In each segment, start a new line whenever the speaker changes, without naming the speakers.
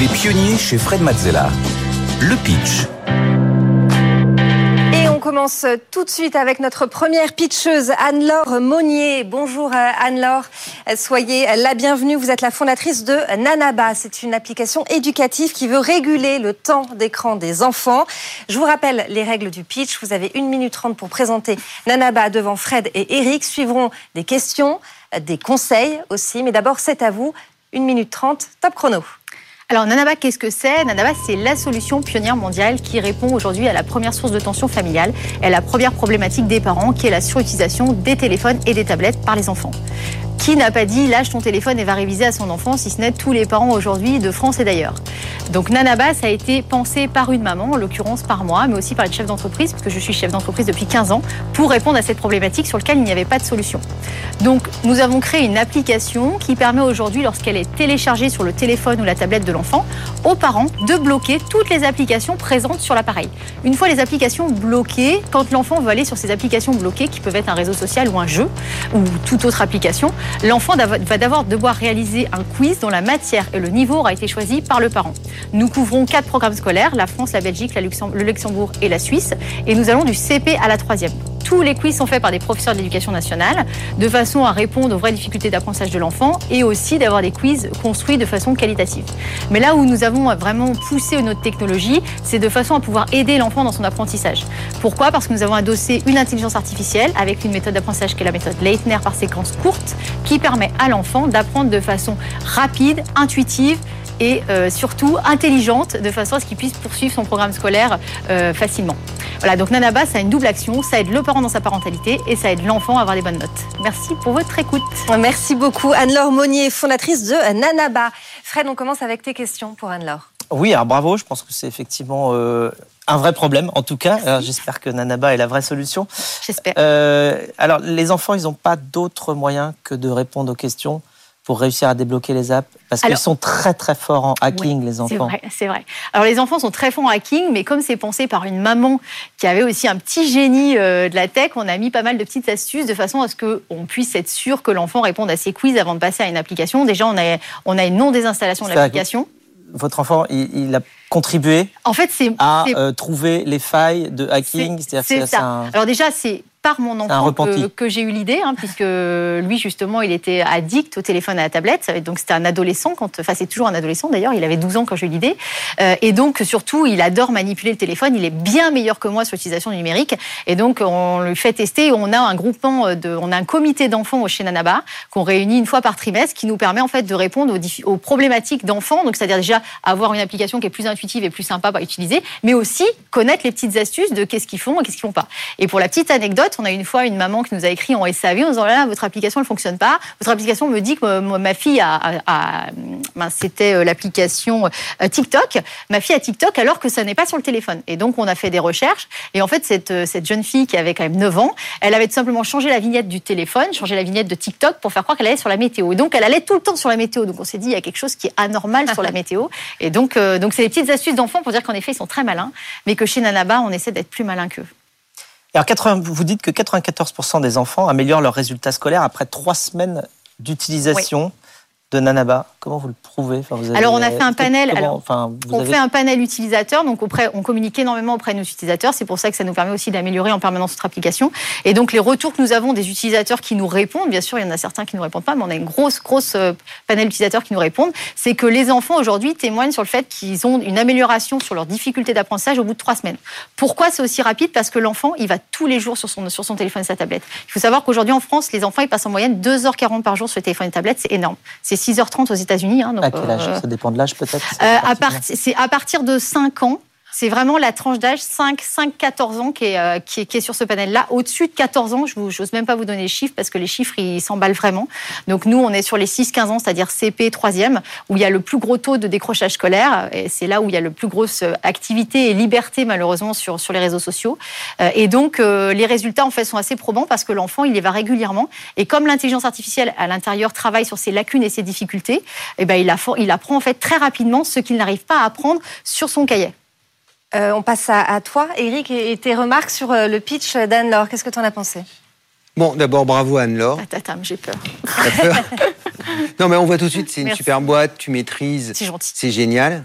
Les pionniers chez Fred Mazzella. Le pitch.
Et on commence tout de suite avec notre première pitcheuse, Anne-Laure Monnier. Bonjour euh, Anne-Laure, soyez la bienvenue. Vous êtes la fondatrice de Nanaba. C'est une application éducative qui veut réguler le temps d'écran des enfants. Je vous rappelle les règles du pitch. Vous avez une minute trente pour présenter Nanaba devant Fred et Eric. Suivront des questions, des conseils aussi. Mais d'abord, c'est à vous. Une minute trente, top chrono.
Alors Nanaba, qu'est-ce que c'est? Nanaba, c'est la solution pionnière mondiale qui répond aujourd'hui à la première source de tension familiale et à la première problématique des parents qui est la surutilisation des téléphones et des tablettes par les enfants. Qui n'a pas dit lâche ton téléphone et va réviser à son enfant, si ce n'est tous les parents aujourd'hui de France et d'ailleurs. Donc Nanaba, ça a été pensé par une maman, en l'occurrence par moi, mais aussi par le chef d'entreprise, puisque je suis chef d'entreprise depuis 15 ans, pour répondre à cette problématique sur laquelle il n'y avait pas de solution. Donc nous avons créé une application qui permet aujourd'hui, lorsqu'elle est téléchargée sur le téléphone ou la tablette de l'enfant, aux parents de bloquer toutes les applications présentes sur l'appareil. Une fois les applications bloquées, quand l'enfant veut aller sur ces applications bloquées, qui peuvent être un réseau social ou un jeu, ou toute autre application, l'enfant va d'abord devoir réaliser un quiz dont la matière et le niveau aura été choisi par le parent. Nous couvrons quatre programmes scolaires, la France, la Belgique, le Luxembourg et la Suisse, et nous allons du CP à la troisième. Tous les quiz sont faits par des professeurs de l'éducation nationale, de façon à répondre aux vraies difficultés d'apprentissage de l'enfant et aussi d'avoir des quiz construits de façon qualitative. Mais là où nous avons vraiment poussé notre technologie, c'est de façon à pouvoir aider l'enfant dans son apprentissage. Pourquoi? Parce que nous avons adossé une intelligence artificielle avec une méthode d'apprentissage qui est la méthode Leitner par séquence courte, qui permet à l'enfant d'apprendre de façon rapide, intuitive et euh, surtout intelligente de façon à ce qu'il puisse poursuivre son programme scolaire euh, facilement. Voilà, donc Nanaba, ça a une double action, ça aide le parent dans sa parentalité et ça aide l'enfant à avoir des bonnes notes. Merci pour votre écoute.
Merci beaucoup Anne-Laure Monnier, fondatrice de Nanaba. Fred, on commence avec tes questions pour Anne-Laure.
Oui, alors bravo, je pense que c'est effectivement euh, un vrai problème en tout cas. J'espère que Nanaba est la vraie solution.
J'espère.
alors les enfants, ils n'ont pas d'autre moyen que de répondre aux questions pour réussir à débloquer les apps Parce qu'ils sont très très forts en hacking, les enfants.
C'est vrai, c'est vrai. Alors les enfants sont très forts en hacking, mais comme c'est pensé par une maman qui avait aussi un petit génie euh, de la tech, on a mis pas mal de petites astuces de façon à ce qu'on puisse être sûr que l'enfant réponde à ses quiz avant de passer à une application. Déjà, on a, on a une non-désinstallation de l'application.
Votre enfant, il, a contribué
en fait,
à euh, trouver les failles de hacking
C'est ça. Alors déjà, c'est par mon enfant que, j'ai eu l'idée, hein, puisque lui, justement, il était addict au téléphone et à la tablette. Donc, c'était un adolescent, quand, enfin, c'est toujours un adolescent d'ailleurs, il avait 12 ans quand j'ai eu l'idée. Euh, et donc, surtout, il adore manipuler le téléphone. Il est bien meilleur que moi sur l'utilisation numérique. Et donc, on lui fait tester. On a un groupement, de, on a un comité d'enfants au chez Nanaba qu'on réunit une fois par trimestre qui nous permet en fait de répondre aux, aux problématiques d'enfants. Donc, c'est-à-dire déjà avoir une application qui est plus intuitive et plus sympa à utiliser, mais aussi connaître les petites astuces de qu'est-ce qu'ils font et qu'est-ce qu'ils font pas. Et pour la petite anecdote, on a une fois une maman qui nous a écrit en SAV en disant là, votre application ne fonctionne pas. Votre application me dit que ma fille a, ben, c'était euh, l'application euh, TikTok. Ma fille a TikTok alors que ça n'est pas sur le téléphone. Et donc on a fait des recherches. Et en fait cette, euh, cette jeune fille qui avait quand même 9 ans, elle avait tout simplement changé la vignette du téléphone, changé la vignette de TikTok pour faire croire qu'elle allait sur la météo. Et donc elle allait tout le temps sur la météo. Donc on s'est dit il y a quelque chose qui est anormal sur la météo. Et donc donc c'est des petites astuces d'enfants pour dire qu'en effet ils sont très malins, mais que chez Nanaba on essaie d'être plus malin qu'eux.
Alors, 80, vous dites que 94% des enfants améliorent leurs résultats scolaires après trois semaines d'utilisation de Nanaba. Comment vous le prouvez?
Alors on a fait un panel. on fait un panel utilisateur, donc auprès, on communique énormément auprès de nos utilisateurs. C'est pour ça que ça nous permet aussi d'améliorer en permanence notre application. Et donc les retours que nous avons des utilisateurs qui nous répondent, bien sûr il y en a certains qui ne nous répondent pas, mais on a une grosse grosse euh, panel d'utilisateurs qui nous répondent. C'est que les enfants aujourd'hui témoignent sur le fait qu'ils ont une amélioration sur leurs difficultés d'apprentissage au bout de trois semaines. Pourquoi c'est aussi rapide? Parce que l'enfant il va tous les jours sur son sur son téléphone et sa tablette. Il faut savoir qu'aujourd'hui en France les enfants ils passent en moyenne 2h40 par jour sur le téléphone et tablette, c'est énorme. C'est 6h30 aux États-Unis.
Hein, à quel âge? euh, Ça dépend de l'âge peut-être
euh, C'est à partir de 5 ans. C'est vraiment la tranche d'âge 5-14 ans qui est, euh, qui, est, qui est, sur ce panel-là. Au-dessus de 14 ans, je n'ose même pas vous donner les chiffres parce que les chiffres, ils s'emballent vraiment. Donc nous, on est sur les 6-15 ans, c'est-à-dire CP, 3e, où il y a le plus gros taux de décrochage scolaire. Et c'est là où il y a le plus grosse activité et liberté, malheureusement, sur, sur les réseaux sociaux. Euh, et donc, euh, les résultats, en fait, sont assez probants parce que l'enfant, il y va régulièrement. Et comme l'intelligence artificielle, à l'intérieur, travaille sur ses lacunes et ses difficultés, eh ben, il, il apprend, en fait, très rapidement ce qu'il n'arrive pas à apprendre sur son cahier.
Euh, on passe à, toi, Eric, et, tes remarques sur euh, le pitch d'Anne-Laure. Qu'est-ce que tu en as pensé?
Bon, d'abord, bravo Anne-Laure.
Attends, j'ai peur.
non, mais on voit tout de suite, c'est une
Merci.
super boîte, tu maîtrises.
C'est gentil.
C'est génial.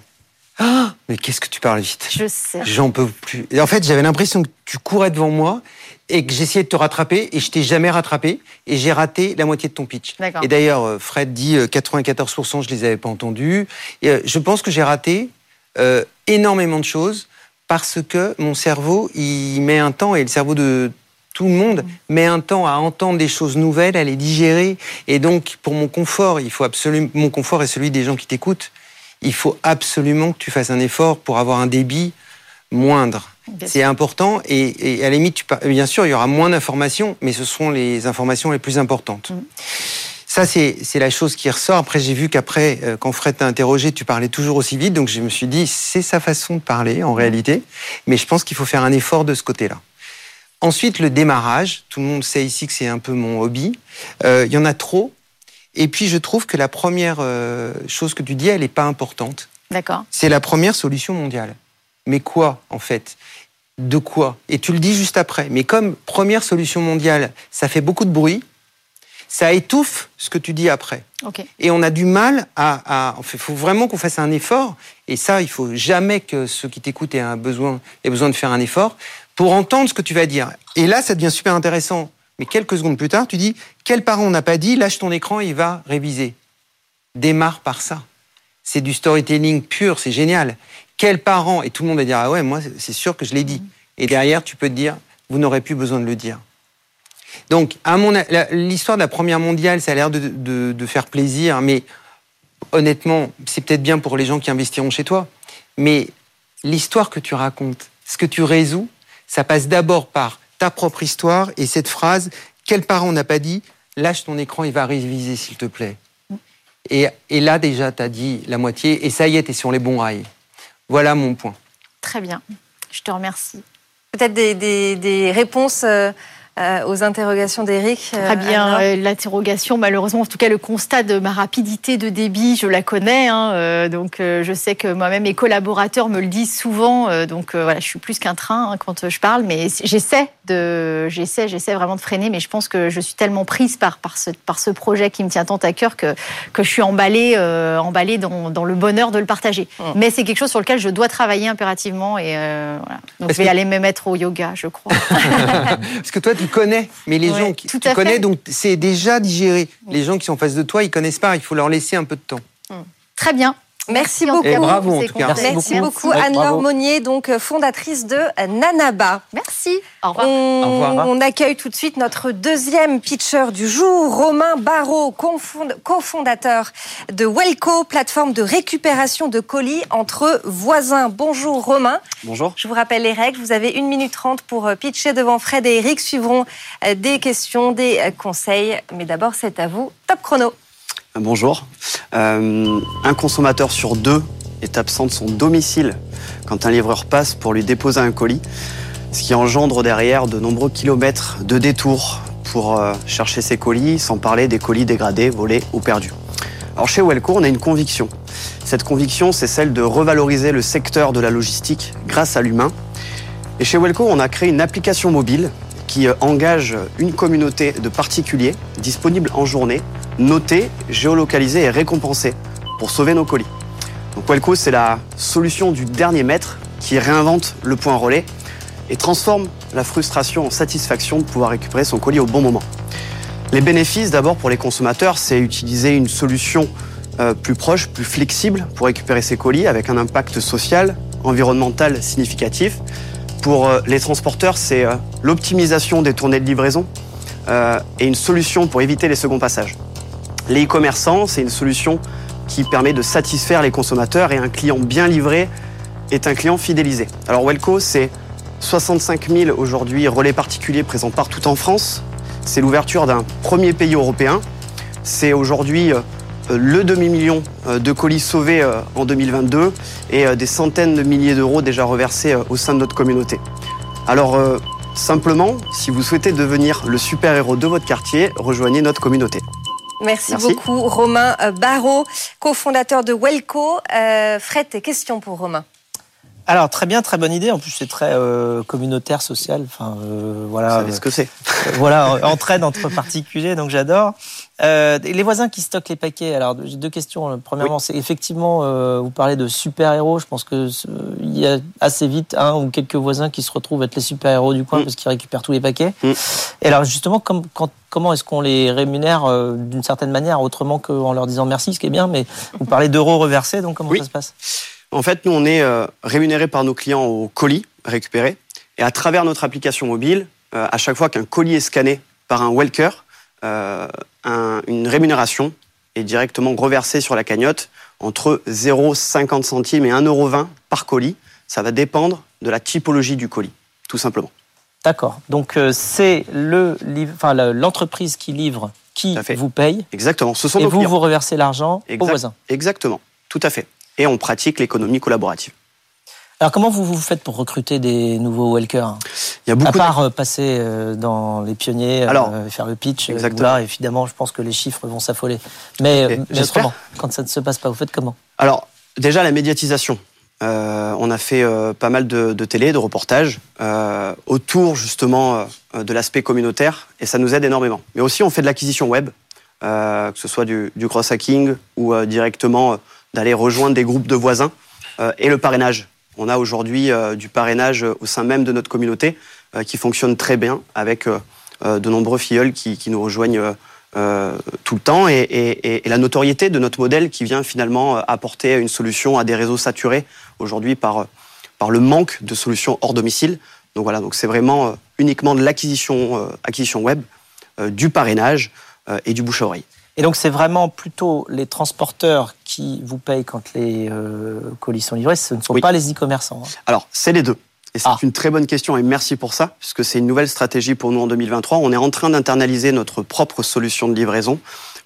Ah, mais qu'est-ce que tu parles vite?
Je sais.
J'en peux plus. Et en fait, j'avais l'impression que tu courais devant moi et que j'essayais de te rattraper et je t'ai jamais rattrapé et j'ai raté la moitié de ton pitch.
D'accord.
Et d'ailleurs, euh, Fred dit euh, 94%, je les avais pas entendus. Et, je pense que j'ai raté euh, énormément de choses parce que mon cerveau, il met un temps et le cerveau de tout le monde met un temps à entendre des choses nouvelles, à les digérer. Et donc, pour mon confort, il faut absolument, mon confort est celui des gens qui t'écoutent. Il faut absolument que tu fasses un effort pour avoir un débit moindre. C'est important et, et à la limite, tu bien sûr, il y aura moins d'informations, mais ce seront les informations les plus importantes. Ça, c'est la chose qui ressort. Après, j'ai vu qu'après, euh, quand Fred t'a interrogé, tu parlais toujours aussi vite. Donc, je me suis dit, c'est sa façon de parler, en réalité. Mais je pense qu'il faut faire un effort de ce côté-là. Ensuite, le démarrage. Tout le monde sait ici que c'est un peu mon hobby. Euh, Il y en a trop. Et puis, je trouve que la première euh, chose que tu dis, elle n'est pas importante.
D'accord.
C'est la première solution mondiale. Mais quoi, en fait? De quoi? Et tu le dis juste après. Mais comme première solution mondiale, ça fait beaucoup de bruit, ça étouffe ce que tu dis après. Et on a du mal à. Il faut vraiment qu'on fasse un effort. Et ça, il faut jamais que ceux qui t'écoutent aient, un besoin, aient besoin de faire un effort pour entendre ce que tu vas dire. Et là, ça devient super intéressant. Mais quelques secondes plus tard, tu dis quel parent on n'a pas dit Lâche ton écran, il va réviser. Démarre par ça. C'est du storytelling pur, c'est génial. Quel parent Et tout le monde va dire ah ouais, moi c'est sûr que je l'ai dit. Et derrière, tu peux te dire vous n'aurez plus besoin de le dire. Donc, l'histoire de la première mondiale, ça a l'air de, faire plaisir, mais honnêtement, c'est peut-être bien pour les gens qui investiront chez toi. Mais l'histoire que tu racontes, ce que tu résous, ça passe d'abord par ta propre histoire et cette phrase quel parent n'a pas dit lâche ton écran, il va réviser s'il te plaît. Et, et là déjà, tu as dit la moitié et ça y est, tu es sur les bons rails. Voilà mon point.
Très bien. Je te remercie.
Peut-être des réponses euh, euh, aux interrogations d'Éric. euh,
Très bien. Euh, L'interrogation, malheureusement, en tout cas, le constat de ma rapidité de débit, je la connais. hein, euh, donc, euh, je sais que moi-même, mes collaborateurs me le disent souvent. euh, donc, euh, voilà, je suis plus qu'un train hein, quand je parle, mais j'essaie de, j'essaie, j'essaie vraiment de freiner. Mais je pense que je suis tellement prise par par ce par ce projet qui me tient tant à cœur que que je suis emballée, euh, emballée dans, dans le bonheur de le partager. Mais c'est quelque chose sur lequel je dois travailler impérativement et euh, voilà. Donc, je vais
que-
aller me mettre au yoga, je crois.
Parce que toi, tu connais, mais les
Ouais,
gens qui tu
fait.
connais, donc c'est déjà digéré. Les gens qui sont en face de toi, ils connaissent pas. Il faut leur laisser un peu de temps.
Très bien.
Merci beaucoup.
Et bravo, en tout cas.
Merci,
Merci
beaucoup, Anne-Laure. Monnier, donc euh, fondatrice de Nanaba.
Merci. Au revoir.
On,
Au revoir.
on accueille tout de suite notre deuxième pitcher du jour, Romain Barrault, cofondateur de Welco, plateforme de récupération de colis entre voisins. Bonjour Romain.
Bonjour.
Je vous rappelle les règles. Vous avez 1 minute 30 pour euh, pitcher devant Fred et Eric. Suivront euh, des questions, des conseils. Mais d'abord, c'est à vous. Top chrono.
Bonjour. Euh, un consommateur sur deux est absent de son domicile quand un livreur passe pour lui déposer un colis, ce qui engendre derrière de nombreux kilomètres de détours pour euh, chercher ses colis, sans parler des colis dégradés, volés ou perdus. Alors chez Welco, on a une conviction. Cette conviction, c'est celle de revaloriser le secteur de la logistique grâce à l'humain. Et chez Welco, on a créé une application mobile qui euh, engage une communauté de particuliers disponible en journée, notés, géolocalisés et récompensés pour sauver nos colis. Donc Welco, c'est la solution du dernier mètre qui réinvente le point relais et transforme la frustration en satisfaction de pouvoir récupérer son colis au bon moment. Les bénéfices, d'abord pour les consommateurs, c'est utiliser une solution euh, plus proche, plus flexible pour récupérer ses colis avec un impact social, environnemental significatif. Pour euh, les transporteurs, c'est euh, l'optimisation des tournées de livraison et une solution pour éviter les seconds passages. Les e-commerçants, c'est une solution qui permet de satisfaire les consommateurs et un client bien livré est un client fidélisé. Alors Welco, c'est 65 000 aujourd'hui relais particuliers présents partout en France. C'est l'ouverture d'un premier pays européen. C'est aujourd'hui euh, le demi-million euh, de colis sauvés euh, en 2022 et des centaines de milliers d'euros déjà reversés au sein de notre communauté. Alors simplement, si vous souhaitez devenir le super-héros de votre quartier, rejoignez notre communauté.
Merci,
Merci.
beaucoup, Romain euh, Barrault, cofondateur de Welco. Euh, Fred, tes questions pour Romain
Alors très bien, très bonne idée. En plus, c'est très euh, communautaire, social. Enfin, euh,
Vous
voilà,
savez ce que c'est.
voilà, entraide entre particuliers. Donc j'adore. Euh, les voisins qui stockent les paquets. Alors j'ai deux questions. Premièrement, c'est effectivement, euh, vous parlez de super héros. Je pense que ce- il y a assez vite un ou quelques voisins qui se retrouvent être les super héros du coin
Mm.
parce qu'ils récupèrent tous les paquets.
Mm.
Et alors justement, comme, quand- comment est-ce qu'on les rémunère euh, d'une certaine manière, autrement qu'en leur disant merci, ce qui est bien. Mais vous parlez d'euros reversés. Donc comment
Oui.
ça se passe?
En fait, nous, on est euh, rémunéré par nos clients au colis récupéré. Et à travers notre application mobile, à chaque fois qu'un colis est scanné par un Welker, un- une rémunération est directement reversée sur la cagnotte entre 0,50 centimes et 1,20€ par colis. Ça va dépendre de la typologie du colis, tout simplement.
D'accord. Donc euh, c'est le enfin l'entreprise qui livre qui vous paye
Exactement. Ce sont
et
nos
vous
clients.
vous reversez l'argent aux voisins.
Exactement. Tout à fait. Et on pratique l'économie collaborative.
Alors comment vous vous faites pour recruter des nouveaux Welkers
Il y a
À
beaucoup de-
part euh, passer euh, dans les pionniers, euh,
Alors,
faire le pitch,
exactement.
là évidemment je pense que les chiffres vont s'affoler. Mais,
Ok,
mais
j'espère.
autrement, quand ça ne se passe pas, vous faites comment?
Alors, déjà, la médiatisation. Euh, on a fait euh, pas mal de, de télé, de reportages euh, autour justement de l'aspect communautaire et ça nous aide énormément. Mais aussi, on fait de l'acquisition web, que ce soit du, du cross-hacking ou directement d'aller rejoindre des groupes de voisins et le parrainage. On a aujourd'hui euh, du parrainage au sein même de notre communauté euh, qui fonctionne très bien avec euh, euh, de nombreux filleuls qui, nous rejoignent euh, euh, tout le temps et, la notoriété de notre modèle qui vient finalement euh, apporter une solution à des réseaux saturés aujourd'hui par, euh, le manque de solutions hors domicile. Donc voilà, donc c'est vraiment euh, uniquement de l'acquisition euh, acquisition web, euh, du parrainage euh, et du bouche à oreille.
Et donc c'est vraiment plutôt les transporteurs qui vous payent quand les euh, colis sont livrés, ce ne sont
Oui.
pas les e-commerçants. hein.
Alors, c'est les deux. Et c'est
Ah.
une très bonne question et merci pour ça, puisque c'est une nouvelle stratégie pour nous en 2023. On est en train d'internaliser notre propre solution de livraison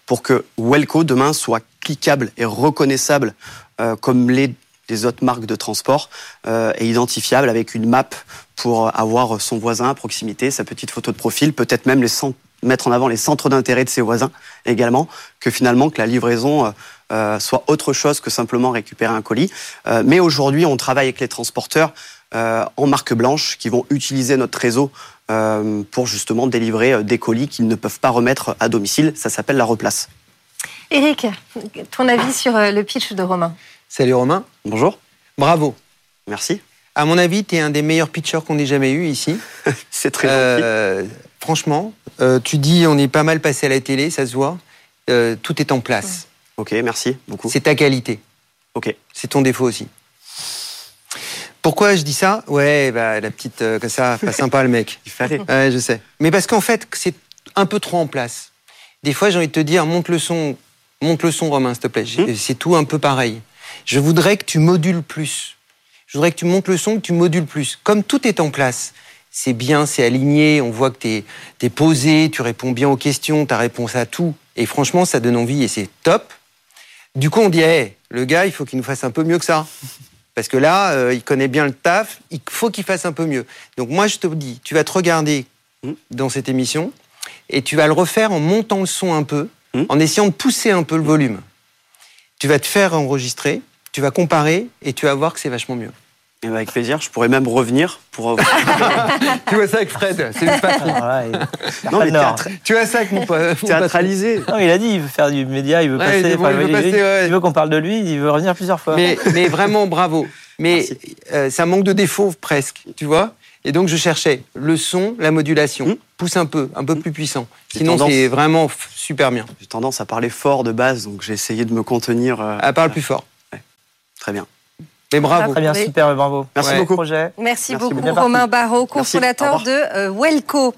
pour que Welco demain soit cliquable et reconnaissable euh, comme les des autres marques de transport euh, et identifiable avec une map pour avoir son voisin à proximité, sa petite photo de profil, peut-être même les cent- mettre en avant les centres d'intérêt de ses voisins également, que finalement que la livraison euh, euh, soit autre chose que simplement récupérer un colis. Euh, mais aujourd'hui, on travaille avec les transporteurs euh, en marque blanche qui vont utiliser notre réseau euh, pour justement délivrer des colis qu'ils ne peuvent pas remettre à domicile. Ça s'appelle la replace.
Eric, ton avis sur euh, le pitch de Romain?
Salut Romain.
Bonjour.
Bravo.
Merci.
À mon avis, tu es un des meilleurs pitchers qu'on ait jamais eu ici.
C'est très gentil.
Franchement, euh, tu dis on est pas mal passé à la télé, ça se voit. Euh, tout est en place.
Ok, merci beaucoup.
C'est ta qualité.
Ok.
C'est ton défaut aussi. Pourquoi je dis ça? Ouais, bah, la petite, euh, comme ça, pas sympa le mec.
Il fallait.
Ouais, je sais. Mais parce qu'en fait, c'est un peu trop en place. Des fois, j'ai envie de te dire, monte le son, monte le son, Romain, s'il te plaît. J'ai- C'est tout un peu pareil. Je voudrais que tu modules plus. Je voudrais que tu montes le son, que tu modules plus. Comme tout est en place, c'est bien, c'est aligné, on voit que tu es, posé, tu réponds bien aux questions, tu as réponse à tout. Et franchement, ça donne envie et c'est top. Du coup, on dit, Hey, le gars, il faut qu'il nous fasse un peu mieux que ça. Parce que là, euh, il connaît bien le taf, il faut qu'il fasse un peu mieux. Donc moi, je te dis, tu vas te regarder dans cette émission et tu vas le refaire en montant le son un peu,
Mhm.
en essayant de pousser un peu le volume. Tu vas te faire enregistrer, tu vas comparer et tu vas voir que c'est vachement mieux.
Avec plaisir. Je pourrais même revenir pour. euh,
tu vois ça avec Fred, c'est le patron.
Voilà,
non, mais théâtre-
tu vois ça avec mon, pa-
théâtraliser.
Non, il a dit, il veut faire du média, il veut
Ouais,
passer.
il veut
il,
passer, ouais.
veut qu'on parle de lui, il veut revenir plusieurs fois.
Mais, mais vraiment, bravo. Mais euh, ça manque de défauts presque, tu vois Et donc je cherchais le son, la modulation.
Mhm.
Pousse un peu, un peu plus puissant. Sinon,
tendance-
c'est vraiment super bien.
J'ai tendance à parler fort de base, donc j'ai essayé de me contenir. euh,
Elle parle plus fort.
Très bien.
Mais bravo.
Très bien, super, bravo.
Merci
Ouais.
beaucoup.
Projet.
Merci,
Merci
beaucoup,
beaucoup.
Romain cofondateur
revoir.
de euh, Welco.